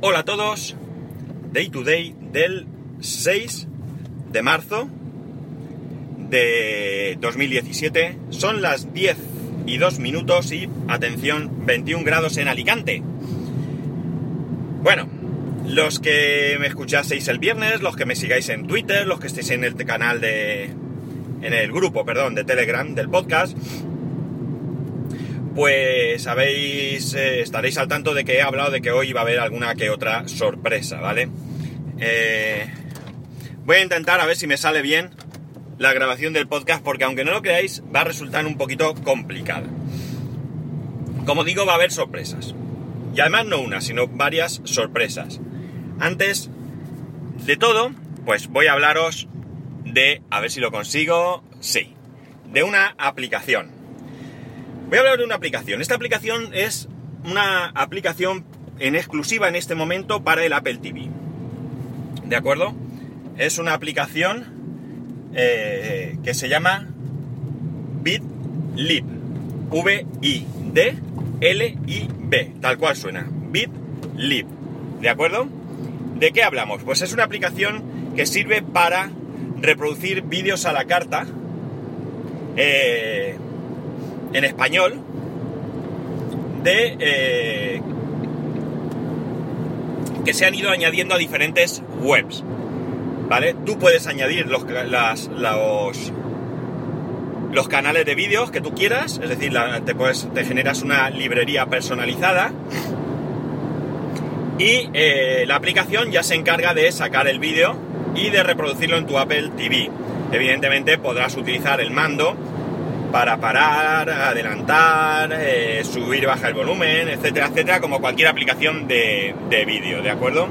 Hola a todos, Day to Day del 6 de marzo de 2017. Son las 10 y 2 minutos y, atención, 21 grados en Alicante. Bueno, los que me escuchaseis el viernes, los que me sigáis en Twitter, los que estéis en el canal de... en el grupo, perdón, de Telegram del podcast, pues sabéis, eh, estaréis al tanto de que he hablado de que hoy va a haber alguna que otra sorpresa, ¿vale? Eh, voy a intentar a ver si me sale bien la grabación del podcast, porque aunque no lo creáis, va a resultar un poquito complicada. Como digo, va a haber sorpresas. Y además no una, sino varias sorpresas. Antes de todo, pues voy a hablaros de, a ver si lo consigo, sí, de una aplicación. Voy a hablar de una aplicación. Esta aplicación es una aplicación en exclusiva en este momento para el Apple TV. ¿De acuerdo? Es una aplicación eh, que se llama BitLib. V-I-D-L-I-B. Tal cual suena. BitLib. ¿De acuerdo? ¿De qué hablamos? Pues es una aplicación que sirve para reproducir vídeos a la carta. Eh, en español de eh, que se han ido añadiendo a diferentes webs. ¿Vale? Tú puedes añadir los, los canales de vídeos que tú quieras, es decir, te, puedes, te generas una librería personalizada y eh, la aplicación ya se encarga de sacar el vídeo y de reproducirlo en tu Apple TV. Evidentemente podrás utilizar el mando para parar, adelantar, eh, subir bajar el volumen, etcétera, etcétera, como cualquier aplicación de, vídeo, ¿de acuerdo?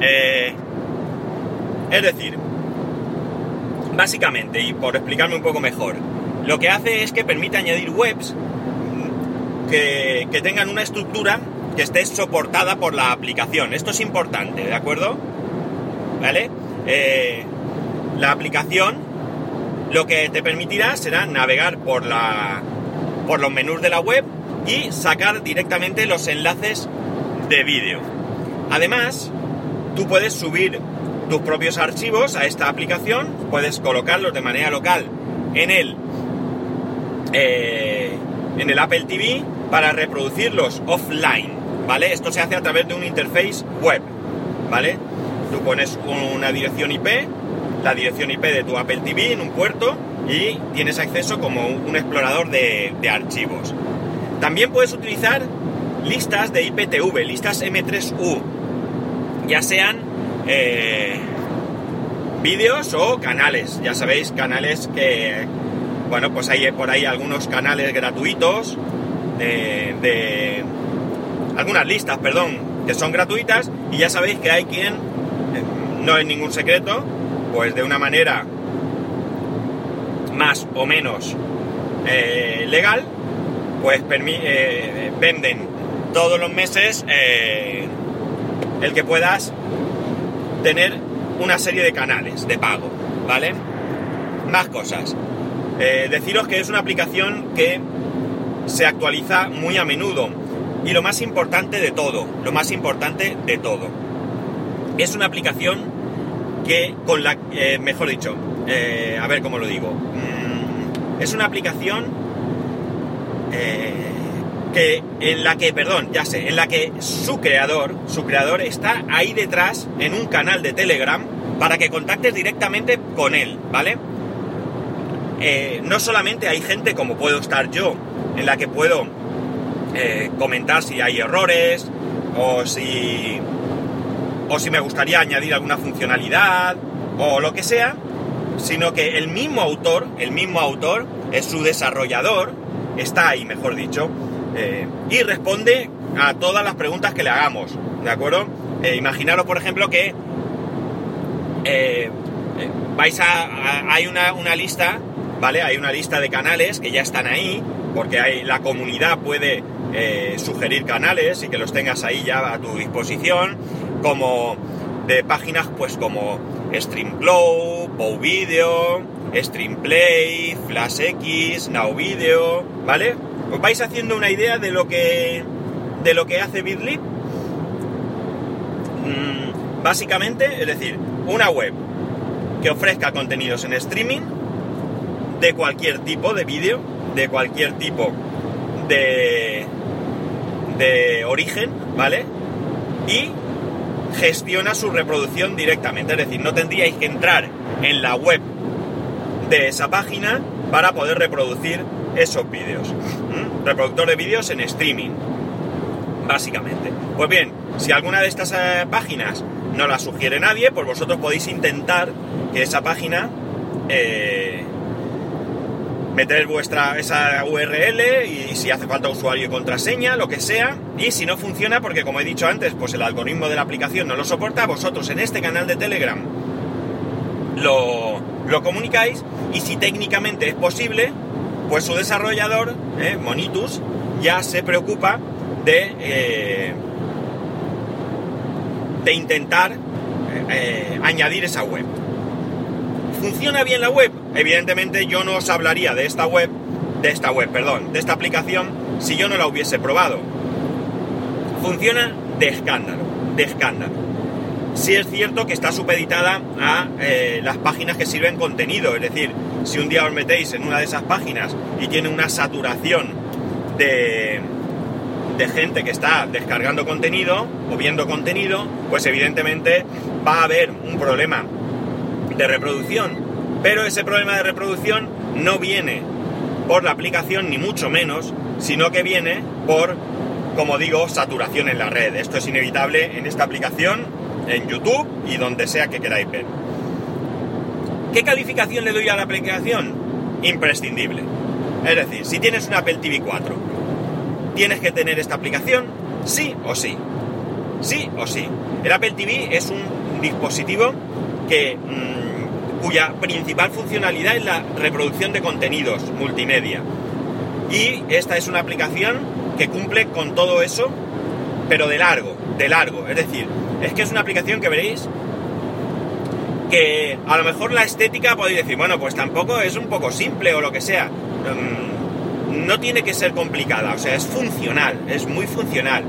Eh, es decir, básicamente, y por explicarme un poco mejor, lo que hace es que permite añadir webs que, tengan una estructura que esté soportada por la aplicación. Esto es importante, ¿de acuerdo? ¿Vale? Eh, la aplicación lo que te permitirá será navegar por, la, por los menús de la web y sacar directamente los enlaces de vídeo. Además, tú puedes subir tus propios archivos a esta aplicación, puedes colocarlos de manera local en el, eh, en el Apple TV para reproducirlos offline, ¿vale? Esto se hace a través de un interface web, ¿vale? Tú pones una dirección IP, la dirección IP de tu Apple TV en un puerto y tienes acceso como un explorador de, archivos. También puedes utilizar listas de IPTV, listas M3U, ya sean eh, vídeos o canales. Ya sabéis, canales que, bueno, pues hay por ahí algunos canales gratuitos de, de algunas listas, perdón, que son gratuitas y ya sabéis que hay quien, eh, no es ningún secreto, pues de una manera más o menos eh, legal, pues eh, venden todos los meses eh, el que puedas tener una serie de canales de pago, ¿vale? Más cosas. deciros que es una aplicación que se actualiza muy a menudo. Y lo más importante de todo, lo más importante de todo, es una aplicación que con la, eh, mejor dicho, eh, a ver cómo lo digo, mm, es una aplicación eh, que en la que, perdón, ya sé, en la que su creador, su creador está ahí detrás en un canal de Telegram para que contactes directamente con él, ¿vale? no solamente hay gente como puedo estar yo, en la que puedo comentar si hay errores o si o si me gustaría añadir alguna funcionalidad o lo que sea, sino que el mismo autor, el mismo autor, es su desarrollador, está ahí, mejor dicho, eh, y responde a todas las preguntas que le hagamos, ¿de acuerdo? Eh, imaginaros, por ejemplo, que eh, vais a, hay una, una, lista, ¿vale? Hay una lista de canales que ya están ahí, porque hay, la comunidad puede sugerir canales y que los tengas ahí ya a tu disposición como de páginas pues como Streamglow, Bow Video, Streamplay, FlashX, Now Video, ¿vale? Os vais haciendo una idea de lo que de lo que hace BitLib. Mm, básicamente, es decir, una web que ofrezca contenidos en streaming de cualquier tipo de vídeo, de cualquier tipo de, de origen, ¿vale? Y gestiona su reproducción directamente. Es decir, no tendríais que entrar en la web de esa página para poder reproducir esos vídeos. Reproductor de vídeos en streaming, básicamente. Pues bien, si alguna de estas eh, páginas no la sugiere nadie, pues vosotros podéis intentar que esa página eh, meter vuestra esa URL y si hace falta usuario y contraseña, lo que sea. Y si no funciona, porque como he dicho antes, pues el algoritmo de la aplicación no lo soporta, vosotros en este canal de Telegram lo, lo comunicáis y si técnicamente es posible, pues su desarrollador, eh, Monitus, ya se preocupa de, eh, de intentar eh, añadir esa web. ¿Funciona bien la web? Evidentemente yo no os hablaría de esta web, de esta web, perdón, de esta aplicación si yo no la hubiese probado. Funciona de escándalo, de escándalo. Sí es cierto que está supeditada a las páginas que sirven contenido, es decir, si un día os metéis en una de esas páginas y tiene una saturación de gente que está descargando contenido o viendo contenido, pues evidentemente va a haber un problema de reproducción. Pero ese problema de reproducción no viene por la aplicación ni mucho menos, sino que viene por, como digo, saturación en la red. Esto es inevitable en esta aplicación, en YouTube y donde sea que queráis ver. ¿Qué calificación le doy a la aplicación? Imprescindible. Es decir, si tienes un Apple TV 4, ¿tienes que tener esta aplicación? Sí o sí. Sí o sí. El Apple TV es un dispositivo que, mmm, cuya principal funcionalidad es la reproducción de contenidos multimedia. Y esta es una aplicación que cumple con todo eso, pero de largo, de largo. Es decir, es que es una aplicación que veréis que a lo mejor la estética podéis decir, bueno, pues tampoco es un poco simple o lo que sea. No tiene que ser complicada, o sea, es funcional, es muy funcional.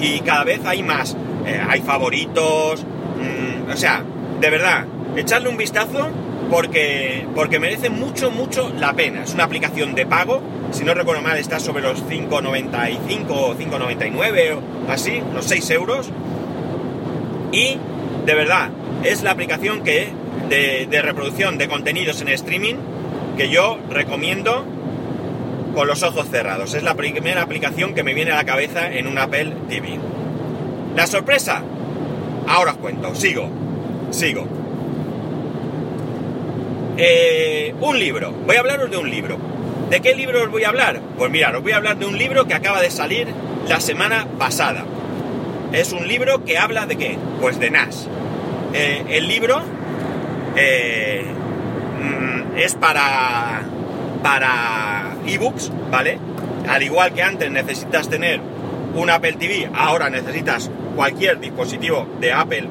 Y, cada vez hay más, eh, hay favoritos, mmm, o sea, de verdad, echarle un vistazo porque, porque merece mucho, mucho la pena. Es una aplicación de pago, si no recuerdo mal está sobre los 5,95 o 5,99 o así, unos 6 euros. Y de verdad, es la aplicación que, de, reproducción de contenidos en streaming que yo recomiendo con los ojos cerrados. Es la primera aplicación que me viene a la cabeza en un Apple TV. La sorpresa, ahora os cuento, sigo, sigo. Eh, un libro, voy a hablaros de un libro. ¿De qué libro os voy a hablar? Pues mirad, os voy a hablar de un libro que acaba de salir la semana pasada. Es un libro que habla de qué? Pues de NAS. Eh, el libro eh, mm, es para para ebooks, ¿vale? Al igual que antes necesitas tener un Apple TV, ahora necesitas cualquier dispositivo de Apple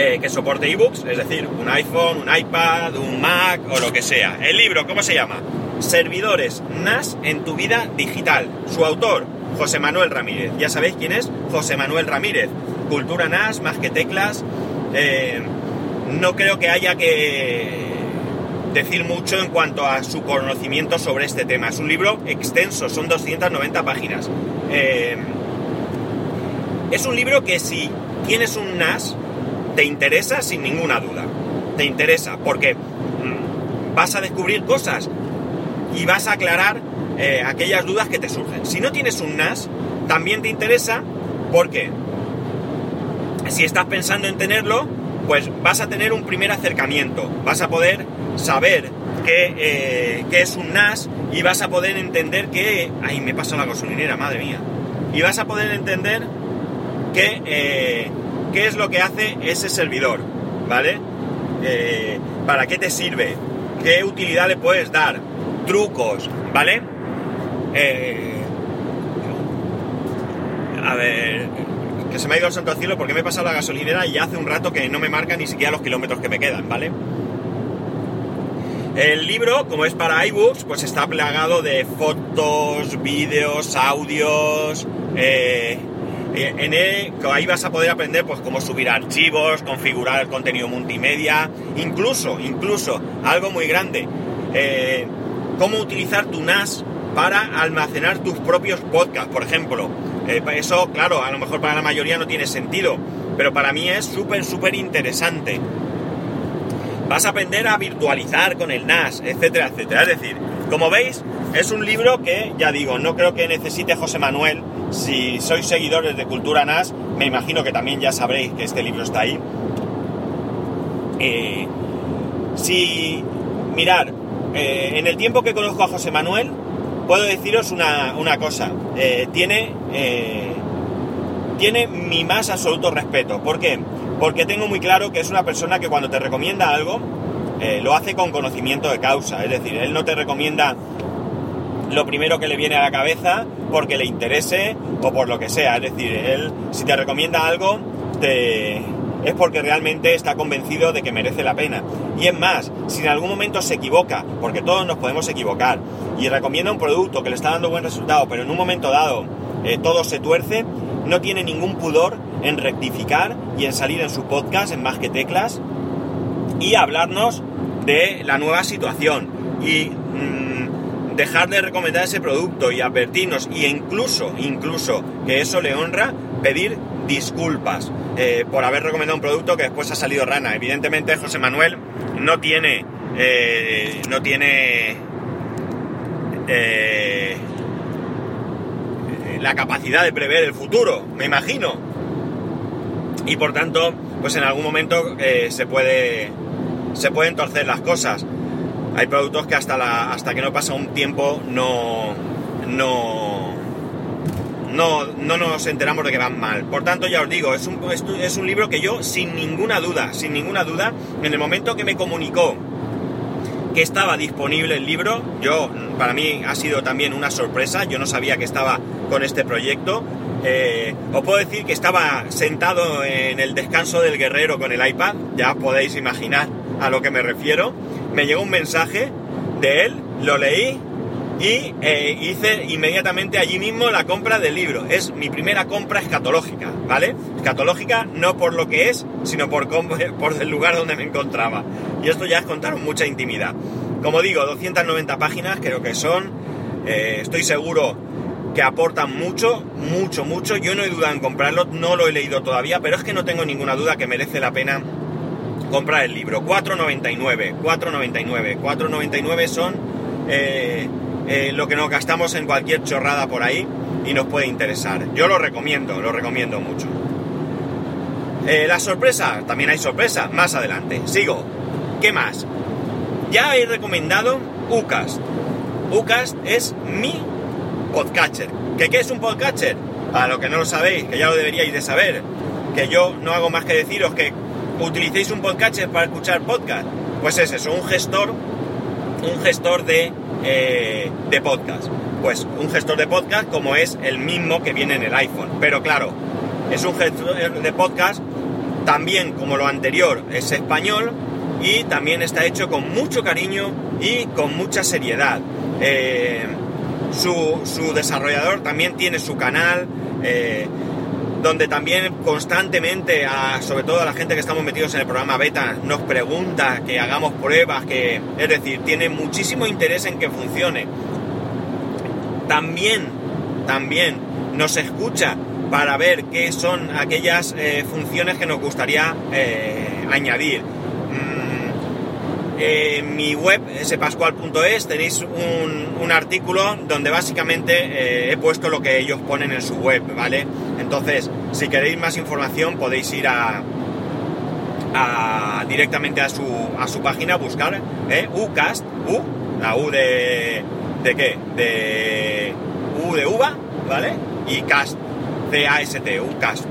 eh, que soporte ebooks, es decir, un iPhone, un iPad, un Mac o lo que sea. El libro, ¿cómo se llama? Servidores NAS en tu vida digital. Su autor, José Manuel Ramírez. Ya sabéis quién es José Manuel Ramírez. Cultura NAS, más que teclas. Eh, no creo que haya que decir mucho en cuanto a su conocimiento sobre este tema. Es un libro extenso, son 290 páginas. Eh, es un libro que si tienes un NAS, te interesa sin ninguna duda. Te interesa porque mm, vas a descubrir cosas y vas a aclarar eh, aquellas dudas que te surgen. Si no tienes un NAS, también te interesa porque si estás pensando en tenerlo, pues vas a tener un primer acercamiento, vas a poder saber qué, eh, es un NAS y vas a poder entender que... Ay, me pasó la gasolinera, madre mía. Y vas a poder entender qué, eh, qué es lo que hace ese servidor, ¿vale? Eh, ¿Para qué te sirve? ¿Qué utilidad le puedes dar? Trucos, ¿vale? a ver, que se me ha ido al santo cielo porque me he pasado la gasolinera y hace un rato que no me marca ni siquiera los kilómetros que me quedan, ¿vale? El libro, como es para iBooks, pues está plagado de fotos, vídeos, audios, eh, Eh, en él, ahí vas a poder aprender pues cómo subir archivos, configurar el contenido multimedia, incluso, incluso, algo muy grande, eh, cómo utilizar tu NAS para almacenar tus propios podcasts, por ejemplo. Eh, eso, claro, a lo mejor para la mayoría no tiene sentido, pero para mí es súper, súper interesante. Vas a aprender a virtualizar con el NAS, etcétera, etcétera. Es decir, como veis, es un libro que, ya digo, no creo que necesite José Manuel. Si sois seguidores de Cultura NAS, me imagino que también ya sabréis que este libro está ahí. Eh, si, mirar, eh, en el tiempo que conozco a José Manuel, puedo deciros una, cosa. Eh, tiene, tiene mi más absoluto respeto. ¿Por qué? Porque tengo muy claro que es una persona que cuando te recomienda algo, lo hace con conocimiento de causa. Es decir, él no te recomienda lo primero que le viene a la cabeza porque le interese o por lo que sea. Es decir, él si te recomienda algo te... es porque realmente está convencido de que merece la pena. Y es más, si en algún momento se equivoca, porque todos nos podemos equivocar, y recomienda un producto que le está dando buen resultado, pero en un momento dado eh, todo se tuerce, no tiene ningún pudor en rectificar y en salir en su podcast, en Más que Teclas, y hablarnos de la nueva situación. Y dejar de recomendar ese producto y advertirnos, y incluso, incluso, que eso le honra, pedir disculpas eh, por haber recomendado un producto que después ha salido rana. Evidentemente José Manuel no tiene, eh, no tiene eh, la capacidad de prever el futuro, me imagino. Y por tanto, pues en algún momento se puede se pueden torcer las cosas hay productos que hasta, hasta que no pasa un tiempo no, no, no, no nos enteramos de que van mal. Por tanto, ya os digo, es un, es un libro que yo, sin ninguna duda, sin ninguna duda, en el momento que me comunicó que estaba disponible el libro, yo, para mí ha sido también una sorpresa, yo no sabía que estaba con este proyecto. Eh, os puedo decir que estaba sentado en el descanso del guerrero con el iPad, ya podéis imaginar a lo que me refiero me llegó un mensaje de él, lo leí y eh, hice inmediatamente allí mismo la compra del libro. Es mi primera compra escatológica, ¿vale? Escatológica no por lo que es, sino por, por el lugar donde me encontraba. Y esto ya es contar mucha intimidad. Como digo, 290 páginas creo que son. Eh, estoy seguro que aportan mucho, mucho, mucho. Yo no he dudado en comprarlo, no lo he leído todavía, pero es que no tengo ninguna duda que merece la pena comprar el libro. 4,99, 4,99, 4,99 son eh, eh, lo que nos gastamos en cualquier chorrada por ahí y nos puede interesar. Yo lo recomiendo, lo recomiendo mucho. Eh, la sorpresa, también hay sorpresa, más adelante. Sigo. ¿Qué más? Ya he recomendado Ucast. Ucast es mi podcatcher. ¿Qué, ¿Qué es un podcatcher? Para lo que no lo sabéis, que ya lo deberíais de saber, que yo no hago más que deciros que utilicéis un podcatcher para escuchar podcast. Pues es eso, un gestor, un gestor de, eh, de podcast. Pues un gestor de podcast como es el mismo que viene en el iPhone. Pero claro, es un gestor de podcast también como lo anterior, es español y también está hecho con mucho cariño y con mucha seriedad. Eh, su, su, desarrollador también tiene su canal. Eh, donde también constantemente, sobre todo a la gente que estamos metidos en el programa beta, nos pregunta que hagamos pruebas, que es decir, tiene muchísimo interés en que funcione. También, también nos escucha para ver qué son aquellas eh, funciones que nos gustaría eh, añadir. En mi web, spascual.es, tenéis un, artículo donde básicamente eh, he puesto lo que ellos ponen en su web, ¿vale? Entonces, si queréis más información, podéis ir a, directamente a su, a su página, buscar ¿eh? Ucast, U, la U de, de qué? De U de uva, ¿vale? Y cast, C-A-S-T, Ucast.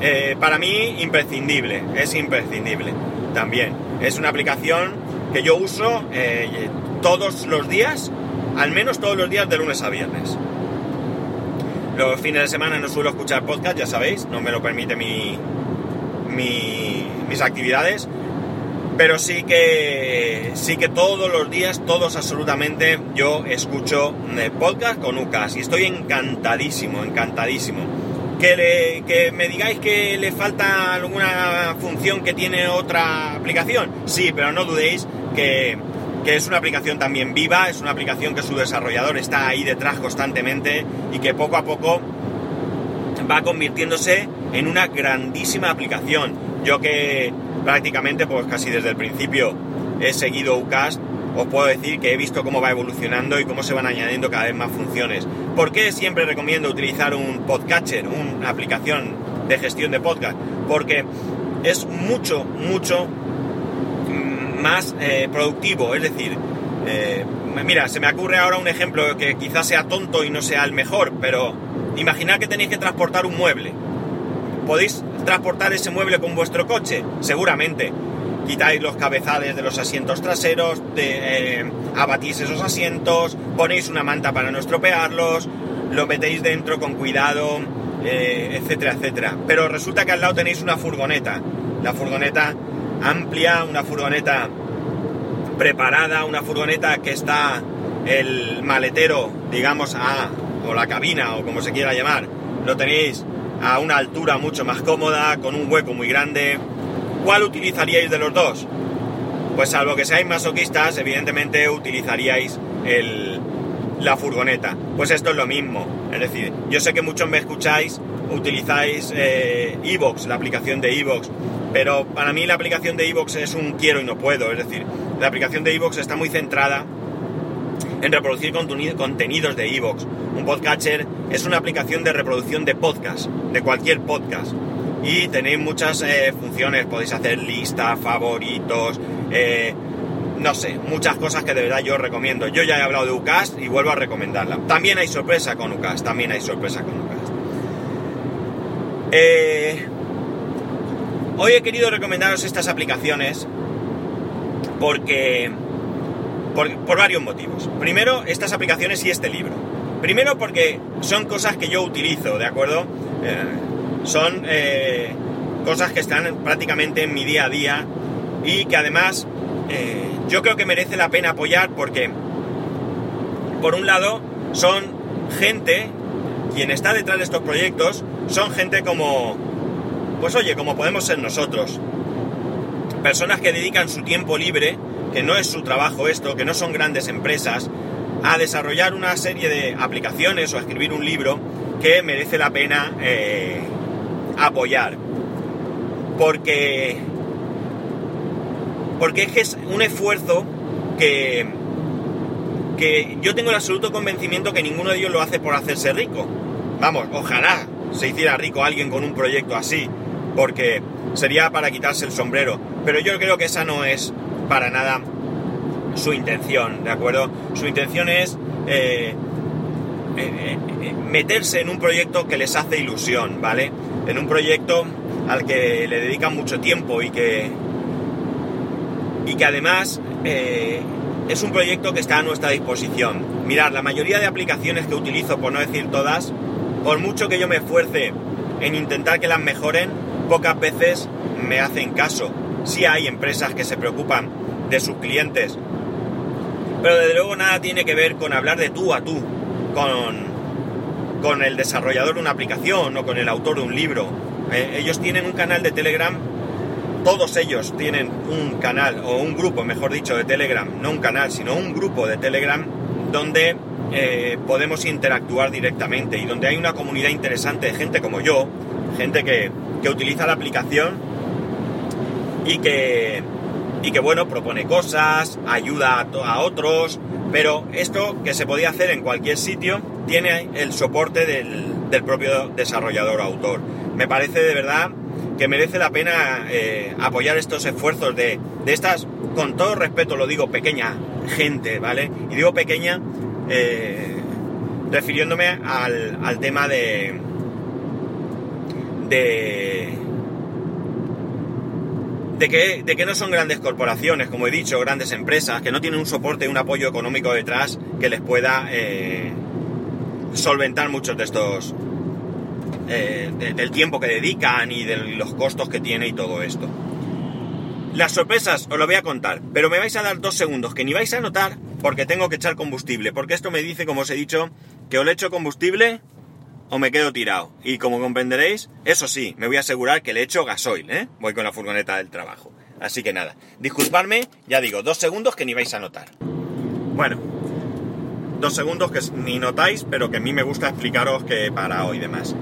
Eh, para mí, imprescindible, es imprescindible también. Es una aplicación que yo uso eh, todos los días, al menos todos los días de lunes a viernes. Los fines de semana no suelo escuchar podcast, ya sabéis, no me lo permite mi, mis actividades, pero sí que sí que todos los días, todos absolutamente, yo escucho eh, podcast con UCAS y estoy encantadísimo, encantadísimo. Que, me digáis que le falta alguna función que tiene otra aplicación. Sí, pero no dudéis que, que es una aplicación también viva, es una aplicación que su desarrollador está ahí detrás constantemente y que poco a poco va convirtiéndose en una grandísima aplicación. Yo que prácticamente, pues casi desde el principio he seguido UCAST, os puedo decir que he visto cómo va evolucionando y cómo se van añadiendo cada vez más funciones. ¿Por qué siempre recomiendo utilizar un podcatcher, una aplicación de gestión de podcast? Porque es mucho, mucho mm, más eh, productivo. Es decir, eh, mira, se me ocurre ahora un ejemplo que quizás sea tonto y no sea el mejor, pero imaginad que tenéis que transportar un mueble. ¿Podéis transportar ese mueble con vuestro coche? Seguramente quitáis los cabezales de los asientos traseros, eh, abatís esos asientos, ponéis una manta para no estropearlos, lo metéis dentro con cuidado, eh, etcétera, etcétera. Pero resulta que al lado tenéis una furgoneta, la furgoneta amplia, una furgoneta preparada, una furgoneta que está el maletero, digamos, a, o la cabina, o como se quiera llamar, lo tenéis a una altura mucho más cómoda, con un hueco muy grande, ¿Cuál utilizaríais de los dos? Pues salvo que seáis masoquistas, evidentemente utilizaríais la furgoneta. Pues esto es lo mismo. Es decir, yo sé que muchos me escucháis, utilizáis eh, Evox, la aplicación de Evox, pero para mí la aplicación de Evox es un quiero y no puedo. Es decir, la aplicación de Evox está muy centrada en reproducir contenidos de Evox. Un podcatcher es una aplicación de reproducción de podcast, de cualquier podcast y tenéis muchas eh, funciones, podéis hacer listas, favoritos, eh, no sé, muchas cosas que de verdad yo recomiendo. Yo ya he hablado de UCAST y vuelvo a recomendarla. También hay sorpresa con UCAST, también hay sorpresa con UCAST. Eh, hoy he querido recomendaros estas aplicaciones porque... Por, por, varios motivos. Primero, estas aplicaciones y este libro. Primero porque son cosas que yo utilizo, ¿de acuerdo? Son eh, cosas que están prácticamente en mi día a día y que además eh, yo creo que merece la pena apoyar porque, por un lado, son gente, quien está detrás de estos proyectos, son gente como, pues oye, como podemos ser nosotros. Personas que dedican su tiempo libre, que no es su trabajo esto, que no son grandes empresas, a desarrollar una serie de aplicaciones o a escribir un libro que merece la pena eh, apoyar. Porque, porque es un esfuerzo que, que yo tengo el absoluto convencimiento que ninguno de ellos lo hace por hacerse rico. Vamos, ojalá se hiciera rico alguien con un proyecto así, porque sería para quitarse el sombrero. Pero yo creo que esa no es para nada su intención, ¿de acuerdo? Su intención es eh, eh, eh, meterse en un proyecto que les hace ilusión, ¿vale? En un proyecto al que le dedican mucho tiempo y que, y que además eh, es un proyecto que está a nuestra disposición. Mirad, la mayoría de aplicaciones que utilizo, por no decir todas, por mucho que yo me esfuerce en intentar que las mejoren, pocas veces me hacen caso. Sí hay empresas que se preocupan de sus clientes, pero desde luego nada tiene que ver con hablar de tú a tú con, con el desarrollador de una aplicación o con el autor de un libro. Eh, ellos tienen un canal de Telegram, todos ellos tienen un canal o un grupo, mejor dicho, de Telegram, no un canal, sino un grupo de Telegram donde eh, podemos interactuar directamente y donde hay una comunidad interesante de gente como yo, gente que, que utiliza la aplicación y que, y que, bueno, propone cosas, ayuda a, a otros, pero esto que se podía hacer en cualquier sitio tiene el soporte del, propio desarrollador o autor. Me parece de verdad que merece la pena eh, apoyar estos esfuerzos de, estas, con todo respeto lo digo, pequeña gente, ¿vale? Y digo pequeña eh, refiriéndome al, al tema de... de de que, de que, no son grandes corporaciones, como he dicho, grandes empresas, que no tienen un soporte, un apoyo económico detrás que les pueda eh, solventar muchos de estos, eh, del tiempo que dedican y de los costos que tiene y todo esto. Las sorpresas os lo voy a contar, pero me vais a dar dos segundos que ni vais a notar porque tengo que echar combustible, porque esto me dice, como os he dicho, que o le echo combustible o me quedo tirado. Y como comprenderéis, eso sí, me voy a asegurar que le echo gasoil, ¿eh? Voy con la furgoneta del trabajo. Así que nada, disculpadme, ya digo, dos segundos que ni vais a notar. Bueno, dos segundos que ni notáis, pero que a mí me gusta explicaros que para hoy demás.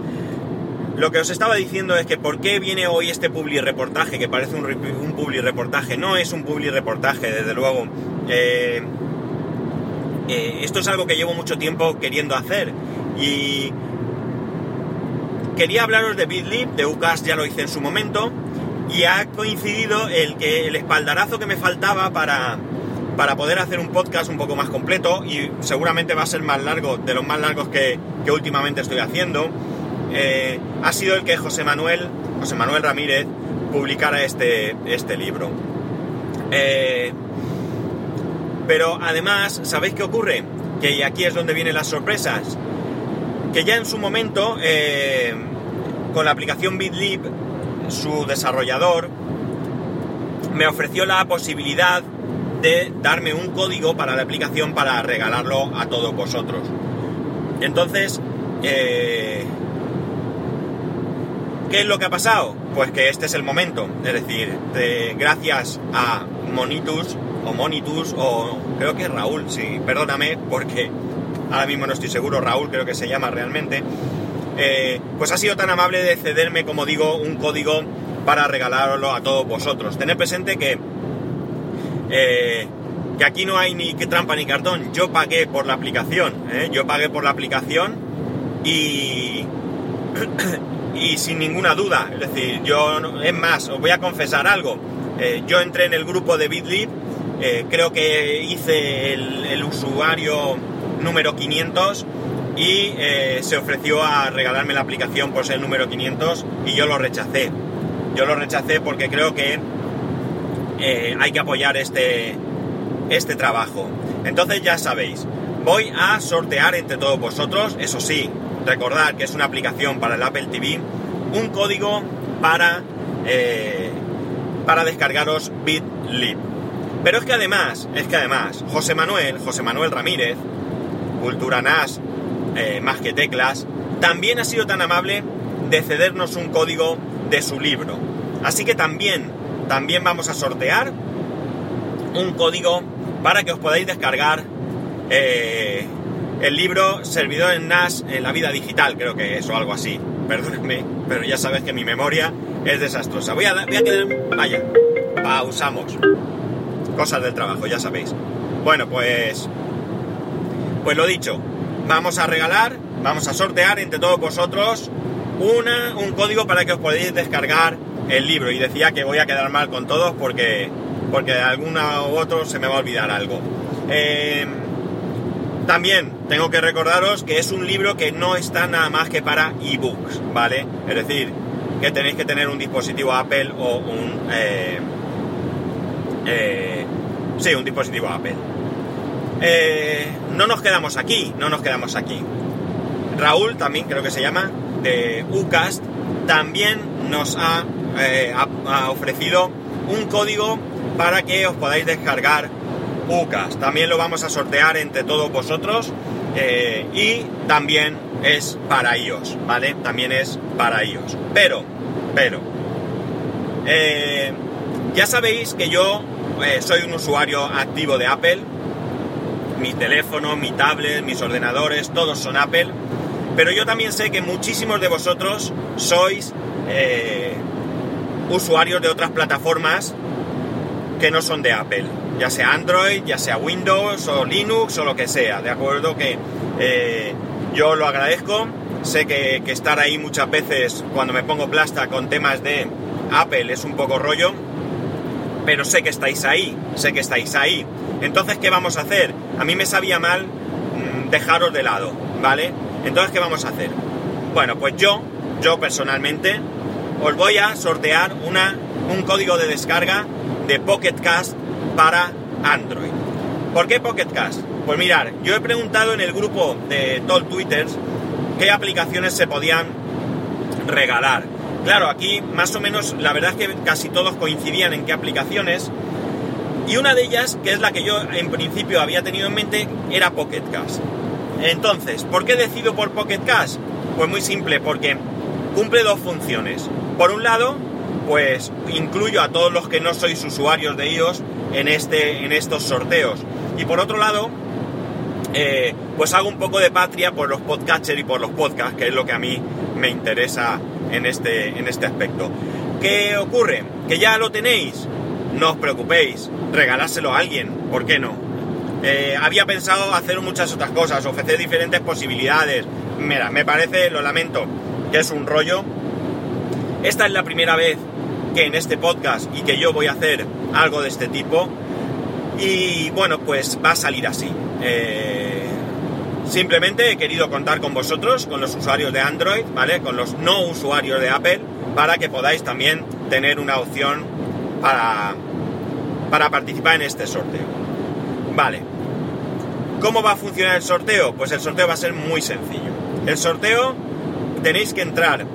Lo que os estaba diciendo es que por qué viene hoy este publi reportaje, que parece un, un publi reportaje. No es un publi reportaje, desde luego. Eh, eh, esto es algo que llevo mucho tiempo queriendo hacer. Y quería hablaros de BitLib, de UCAS ya lo hice en su momento. Y ha coincidido el que el espaldarazo que me faltaba para, para poder hacer un podcast un poco más completo. Y seguramente va a ser más largo, de los más largos que, que últimamente estoy haciendo eh, ha sido el que José Manuel, José Manuel Ramírez, publicara este, este libro. Eh, pero además, ¿sabéis qué ocurre? Que aquí es donde vienen las sorpresas. Que ya en su momento, eh, con la aplicación BitLib, su desarrollador me ofreció la posibilidad de darme un código para la aplicación para regalarlo a todos vosotros. Entonces, ¿Qué es lo que ha pasado? Pues que este es el momento. Es decir, gracias a Monitus, o Monitus, o creo que Raúl, sí, perdóname, porque ahora mismo no estoy seguro, Raúl creo que se llama realmente, eh, pues ha sido tan amable de cederme, como digo, un código para regalarlo a todos vosotros. Tened presente que, eh, que aquí no hay ni trampa ni cartón. Yo pagué por la aplicación, ¿eh? yo pagué por la aplicación y y sin ninguna duda. Es decir, yo, es más, os voy a confesar algo. Yo entré en el grupo de BitLib, eh, creo que hice el, usuario número 500 y eh, se ofreció a regalarme la aplicación por ser el número 500 y yo lo rechacé. Yo lo rechacé porque creo que hay que apoyar este, este trabajo. Entonces ya sabéis, voy a sortear entre todos vosotros, eso sí, recordad que es una aplicación para el Apple TV, un código para, eh, para descargaros BitLib. Pero es que además, es que además, José Manuel, José Manuel Ramírez, Cultura NAS, eh, más que teclas, también ha sido tan amable de cedernos un código de su libro. Así que también, también vamos a sortear un código para que os podáis descargar eh, el libro Servidor en NAS en la vida digital, creo que es o algo así. Perdónenme, pero ya sabes que mi memoria es desastrosa. Voy a, voy a quedar... Vaya, pausamos. Cosas del trabajo, ya sabéis. Bueno, pues... Pues lo dicho, vamos a regalar, vamos a sortear entre todos vosotros una, un código para que os podáis descargar el libro. Y decía que voy a quedar mal con todos porque, porque de alguna u otro se me va a olvidar algo. Eh, también tengo que recordaros que es un libro que no está nada más que para ebooks, ¿vale? Es decir, que tenéis que tener un dispositivo Apple o un... Eh, eh, sí, un dispositivo Apple. Eh, no nos quedamos aquí, no nos quedamos aquí. Raúl, también creo que se llama, de UCAST, también nos ha, ha ofrecido un código para que os podáis descargar UCAS. También lo vamos a sortear entre todos vosotros eh, y también es para iOS, ¿vale? También es para iOS. Pero, pero, eh, ya sabéis que yo eh, soy un usuario activo de Apple. Mi teléfono, mi tablet, mis ordenadores, todos son Apple. Pero yo también sé que muchísimos de vosotros sois usuarios de otras plataformas que no son de Apple ya sea Android, ya sea Windows o Linux o lo que sea, ¿de acuerdo? Que eh, yo lo agradezco, sé que, estar ahí muchas veces cuando me pongo plasta con temas de Apple es un poco rollo, pero sé que estáis ahí, sé que estáis ahí. Entonces, ¿qué vamos a hacer? A mí me sabía mal mm, dejaros de lado, ¿vale? Entonces, ¿qué vamos a hacer? Bueno, pues yo, yo personalmente, os voy a sortear una, un código de descarga de Pocket Cast para Android. ¿Por qué Pocket Cast? Pues mirar, yo he preguntado en el grupo de Tall Twitters qué aplicaciones se podían regalar. Claro, aquí más o menos la verdad es que casi todos coincidían en qué aplicaciones. Y una de ellas, que es la que yo en principio había tenido en mente, era Pocket Cast. Entonces, ¿por qué decido por Pocket Cast? Pues muy simple, porque cumple dos funciones. Por un lado, pues incluyo a todos los que no sois usuarios de iOS en, este, en estos sorteos. Y por otro lado, eh, pues hago un poco de patria por los podcatchers y por los podcasts, que es lo que a mí me interesa en este, en este aspecto. ¿Qué ocurre? Que ya lo tenéis, no os preocupéis, regalárselo a alguien, ¿por qué no? Eh, había pensado hacer muchas otras cosas, ofrecer diferentes posibilidades. Mira, me parece, lo lamento, que es un rollo. Esta es la primera vez que en este podcast y que yo voy a hacer algo de este tipo. Y bueno, pues va a salir así. Eh, simplemente he querido contar con vosotros, con los usuarios de Android, ¿vale? Con los no usuarios de Apple, para que podáis también tener una opción para, participar en este sorteo. Vale. ¿Cómo va a funcionar el sorteo? Pues el sorteo va a ser muy sencillo. El sorteo tenéis que entrar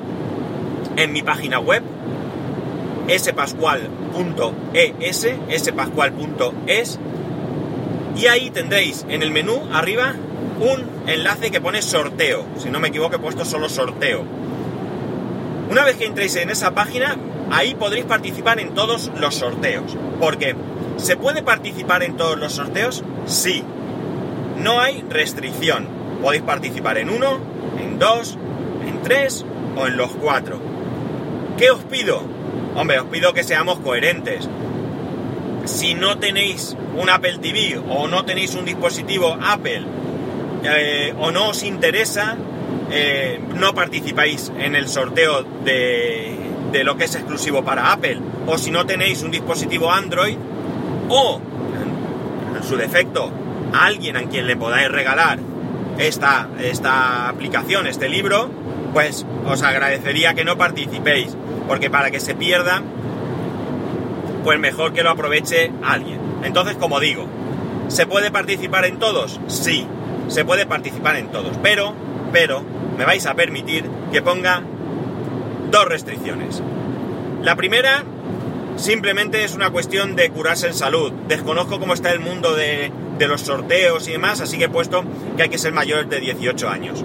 en mi página web, spascual.es, y ahí tendréis en el menú arriba un enlace que pone sorteo. Si no me equivoco, he puesto solo sorteo. Una vez que entréis en esa página, ahí podréis participar en todos los sorteos. Porque, ¿se puede participar en todos los sorteos? Sí. No hay restricción. Podéis participar en uno, en dos, en tres o en los cuatro. ¿Qué os pido? Hombre, os pido que seamos coherentes. Si no tenéis un Apple TV o no tenéis un dispositivo Apple eh, o no os interesa, eh, no participáis en el sorteo de, de lo que es exclusivo para Apple. O si no tenéis un dispositivo Android o, en su defecto, alguien a quien le podáis regalar esta, esta aplicación, este libro, pues os agradecería que no participéis, porque para que se pierda, pues mejor que lo aproveche alguien. Entonces, como digo, ¿se puede participar en todos? Sí, se puede participar en todos, pero, pero, me vais a permitir que ponga dos restricciones. La primera, simplemente es una cuestión de curarse en salud. Desconozco cómo está el mundo de, de los sorteos y demás, así que he puesto que hay que ser mayor de 18 años.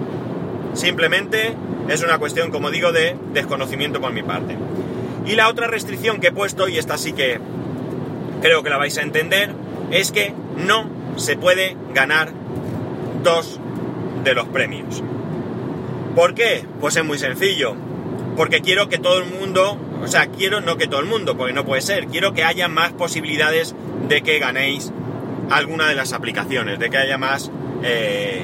Simplemente es una cuestión, como digo, de desconocimiento por mi parte. Y la otra restricción que he puesto, y esta sí que creo que la vais a entender, es que no se puede ganar dos de los premios. ¿Por qué? Pues es muy sencillo. Porque quiero que todo el mundo, o sea, quiero no que todo el mundo, porque no puede ser, quiero que haya más posibilidades de que ganéis alguna de las aplicaciones, de que haya más, eh,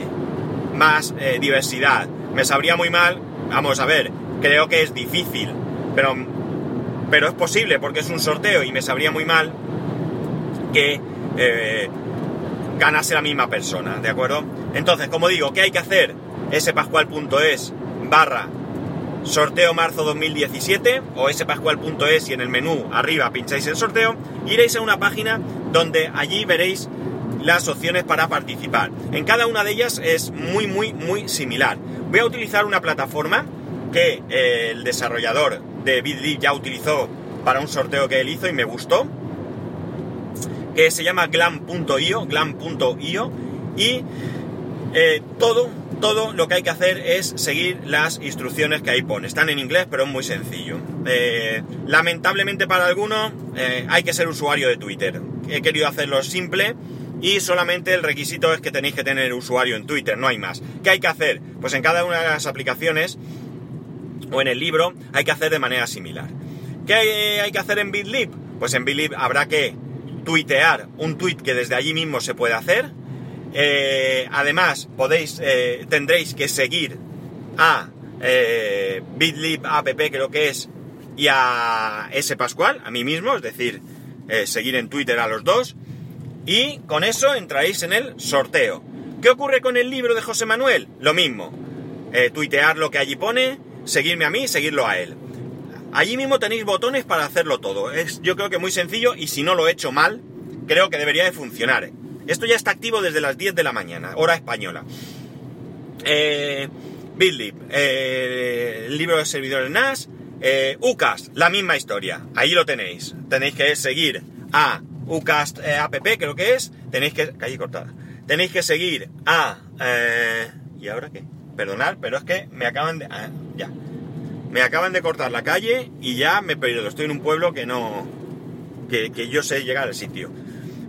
más eh, diversidad. Me sabría muy mal, vamos a ver, creo que es difícil, pero, pero es posible porque es un sorteo y me sabría muy mal que eh, ganase la misma persona, ¿de acuerdo? Entonces, como digo, ¿qué hay que hacer? spascual.es barra sorteo marzo 2017 o spascual.es y en el menú arriba pincháis el sorteo, iréis a una página donde allí veréis las opciones para participar. En cada una de ellas es muy, muy, muy similar. Voy a utilizar una plataforma que eh, el desarrollador de BitLib ya utilizó para un sorteo que él hizo y me gustó, que se llama glam.io, glam.io, y eh, todo, todo lo que hay que hacer es seguir las instrucciones que ahí pone. Están en inglés, pero es muy sencillo. Eh, lamentablemente para algunos hay que ser usuario de Twitter. He querido hacerlo simple y solamente el requisito es que tenéis que tener usuario en Twitter, no hay más. ¿Qué hay que hacer? Pues en cada una de las aplicaciones o en el libro hay que hacer de manera similar. ¿Qué hay que hacer en BitLib? Pues en BitLib habrá que tuitear un tweet que desde allí mismo se puede hacer. Eh, además, podéis, eh, tendréis que seguir a eh, BitLib app, creo que es, y a S Pascual, a mí mismo, es decir, seguir en Twitter a los dos y con eso entraréis en el sorteo. ¿Qué ocurre con el libro de José Manuel? Lo mismo. Eh, tuitear lo que allí pone, seguirme a mí, seguirlo a él. Allí mismo tenéis botones para hacerlo todo. Es yo creo que muy sencillo y si no lo he hecho mal, creo que debería de funcionar. Esto ya está activo desde las 10 de la mañana, hora española. Eh, BitLib, eh, libro de servidores NAS, eh, UCAS, la misma historia. Ahí lo tenéis. Tenéis que seguir a Ucast eh, app, creo que es. Tenéis que. Calle cortada. Tenéis que seguir a. Eh, ¿Y ahora qué? perdonad, pero es que me acaban de... ah, ya. Me acaban de cortar la calle y ya me he perdido. Estoy en un pueblo que no... Que, que yo sé llegar al sitio.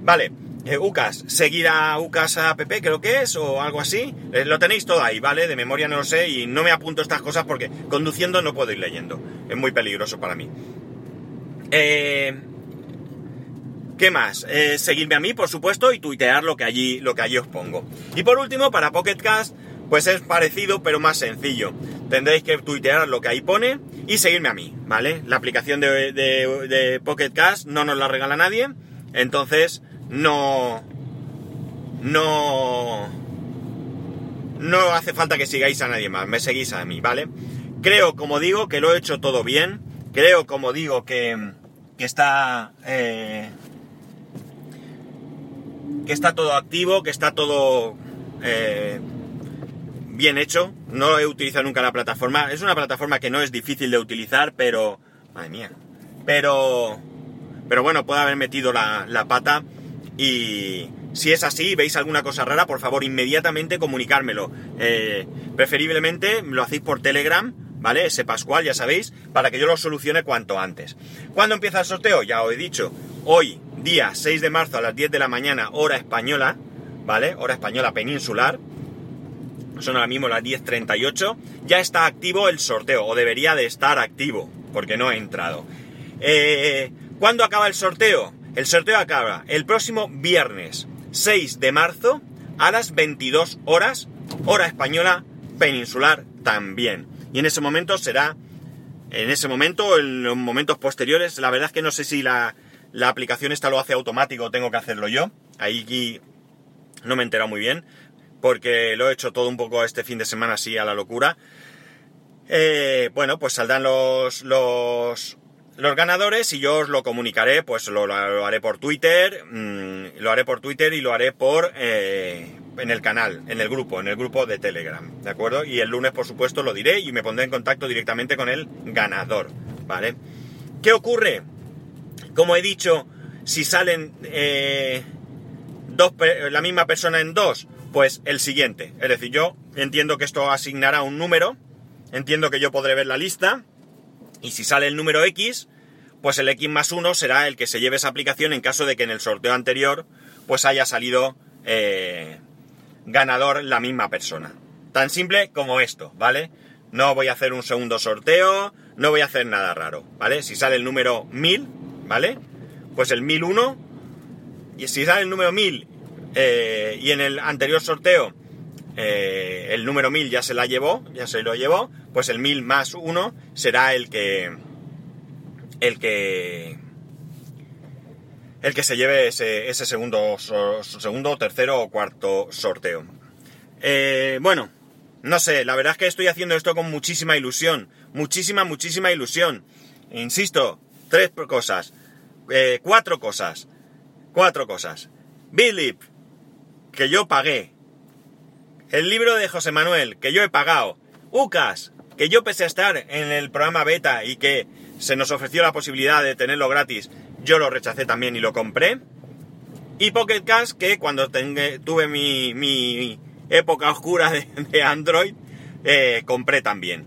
Vale, eh, UCAS, seguir a UCAS app creo que es, o algo así. Eh, lo tenéis todo ahí, ¿vale? De memoria no lo sé y no me apunto estas cosas porque conduciendo no puedo ir leyendo. Es muy peligroso para mí. Eh, ¿Qué más? Eh, seguirme a mí, por supuesto, y tuitear lo que allí, lo que allí os pongo. Y por último, para Pocket Cast, pues es parecido, pero más sencillo. Tendréis que tuitear lo que ahí pone y seguirme a mí, ¿vale? La aplicación de, de Pocket Cast no nos la regala nadie, entonces no... No... No hace falta que sigáis a nadie más, me seguís a mí, ¿vale? Creo, como digo, que lo he hecho todo bien. Creo, como digo, que, que está... eh, que está todo activo, que está todo eh, bien hecho. No he utilizado nunca la plataforma. Es una plataforma que no es difícil de utilizar, pero... Madre mía. Pero... Pero bueno, puede haber metido la, la pata y... Si es así, veis alguna cosa rara, por favor, inmediatamente comunicármelo. Eh, preferiblemente lo hacéis por Telegram, ¿vale? Ese Pascual, ya sabéis, para que yo lo solucione cuanto antes. ¿Cuándo empieza el sorteo? Ya os he dicho, hoy, día 6 de marzo a las 10 de la mañana, hora española, ¿vale? Hora española peninsular. Son ahora mismo las 10.38. Ya está activo el sorteo, o debería de estar activo, porque no he entrado. Eh, ¿Cuándo acaba el sorteo? El sorteo acaba el próximo viernes 6 de marzo a las 22 horas, hora española peninsular también. Y en ese momento será, en ese momento, en los momentos posteriores, la verdad es que no sé si la, la aplicación esta lo hace automático o tengo que hacerlo yo. Ahí no me he enterado muy bien, porque lo he hecho todo un poco este fin de semana así a la locura. Eh, bueno, pues saldrán los, los, los ganadores y yo os lo comunicaré, pues lo, lo haré por Twitter, mmm, lo haré por Twitter y lo haré por eh, en el canal, en el grupo, en el grupo de Telegram, ¿de acuerdo? Y el lunes, por supuesto, lo diré y me pondré en contacto directamente con el ganador, ¿vale? ¿Qué ocurre? Como he dicho, si salen eh, dos, la misma persona en dos, pues el siguiente. Es decir, yo entiendo que esto asignará un número, entiendo que yo podré ver la lista, y si sale el número X, pues el X más 1 será el que se lleve esa aplicación en caso de que en el sorteo anterior pues haya salido eh, ganador la misma persona. Tan simple como esto, ¿vale? No voy a hacer un segundo sorteo, no voy a hacer nada raro, ¿vale? Si sale el número 1000, ¿vale? Pues el 1001, y si sale el número 1000 eh, y en el anterior sorteo eh, el número 1000 ya se la llevó, ya se lo llevó, pues el 1000 más 1 será el que el que el que se lleve ese, segundo segundo tercero o cuarto sorteo. Eh, bueno no sé la verdad es que estoy haciendo esto con muchísima ilusión muchísima muchísima ilusión. Insisto tres cosas eh, cuatro cosas cuatro cosas. Billip que yo pagué el libro de José Manuel que yo he pagado UCAS que yo pese a estar en el programa beta y que se nos ofreció la posibilidad de tenerlo gratis, yo lo rechacé también y lo compré. Y Pocket Cast, que cuando tuve mi, época oscura de, de Android, eh, compré también.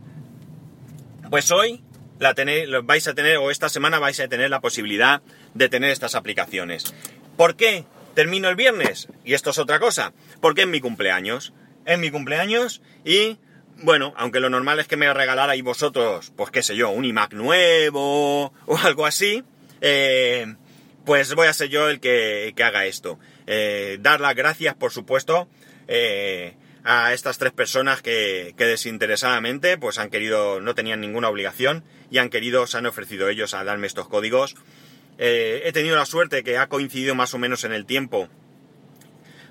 Pues hoy la tenéis, vais a tener, o esta semana vais a tener la posibilidad de tener estas aplicaciones. ¿Por qué termino el viernes? Y esto es otra cosa. Porque es mi cumpleaños. Es mi cumpleaños y bueno, aunque lo normal es que me regalarais vosotros, pues qué sé yo, un iMac nuevo o algo así, eh, pues voy a ser yo el que, que haga esto. Eh, dar las gracias, por supuesto, eh, a estas tres personas que, que, desinteresadamente pues han querido, no tenían ninguna obligación y han querido, se han ofrecido ellos a darme estos códigos. He tenido la suerte que ha coincidido más o menos en el tiempo,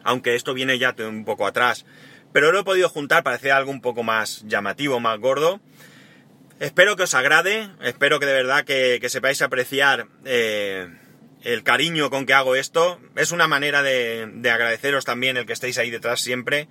aunque esto viene ya un poco atrás, pero lo he podido juntar para hacer algo un poco más llamativo, más gordo. Espero que os agrade, espero que de verdad que, sepáis apreciar eh, el cariño con que hago esto. Es una manera de, de agradeceros también el que estéis ahí detrás siempre.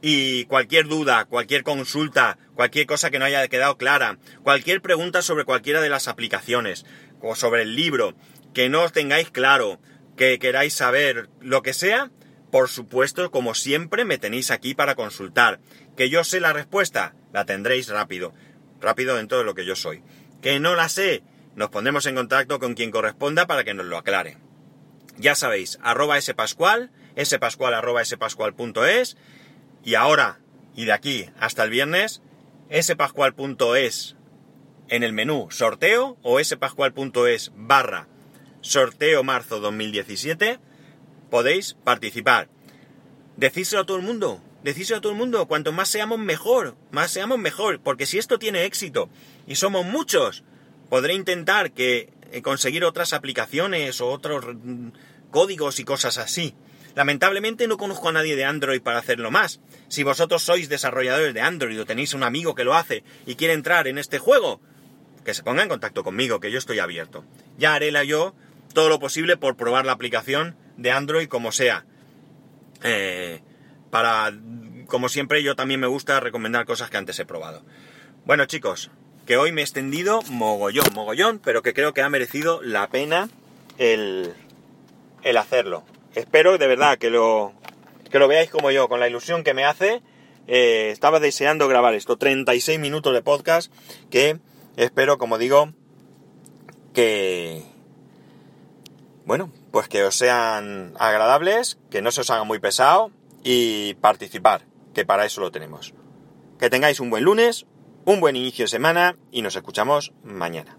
Y cualquier duda, cualquier consulta, cualquier cosa que no haya quedado clara, cualquier pregunta sobre cualquiera de las aplicaciones, o sobre el libro, que no os tengáis claro, que queráis saber, lo que sea, por supuesto, como siempre, me tenéis aquí para consultar. Que yo sé la respuesta, la tendréis rápido. Rápido dentro de lo que yo soy. Que no la sé, nos pondremos en contacto con quien corresponda para que nos lo aclare. Ya sabéis, arroba spascual, spascual arroba spascual.es y ahora, y de aquí hasta el viernes, spascual.es en el menú sorteo o spascual.es barra sorteo marzo 2017 podéis participar. Decíselo a todo el mundo, decíselo a todo el mundo, cuanto más seamos mejor, más seamos mejor, porque si esto tiene éxito y somos muchos, podré intentar que eh, conseguir otras aplicaciones o otros mm, códigos y cosas así. Lamentablemente no conozco a nadie de Android para hacerlo más. Si vosotros sois desarrolladores de Android o tenéis un amigo que lo hace y quiere entrar en este juego, que se ponga en contacto conmigo, que yo estoy abierto. Ya haré la yo todo lo posible por probar la aplicación de Android como sea. Eh, para, como siempre, yo también me gusta recomendar cosas que antes he probado. Bueno, chicos, que hoy me he extendido mogollón, mogollón, pero que creo que ha merecido la pena el, el hacerlo. Espero de verdad que lo, que lo veáis como yo, con la ilusión que me hace. Eh, estaba deseando grabar esto, 36 minutos de podcast, que espero, como digo, que... Bueno, pues que os sean agradables, que no se os haga muy pesado y participar, que para eso lo tenemos. Que tengáis un buen lunes, un buen inicio de semana y nos escuchamos mañana.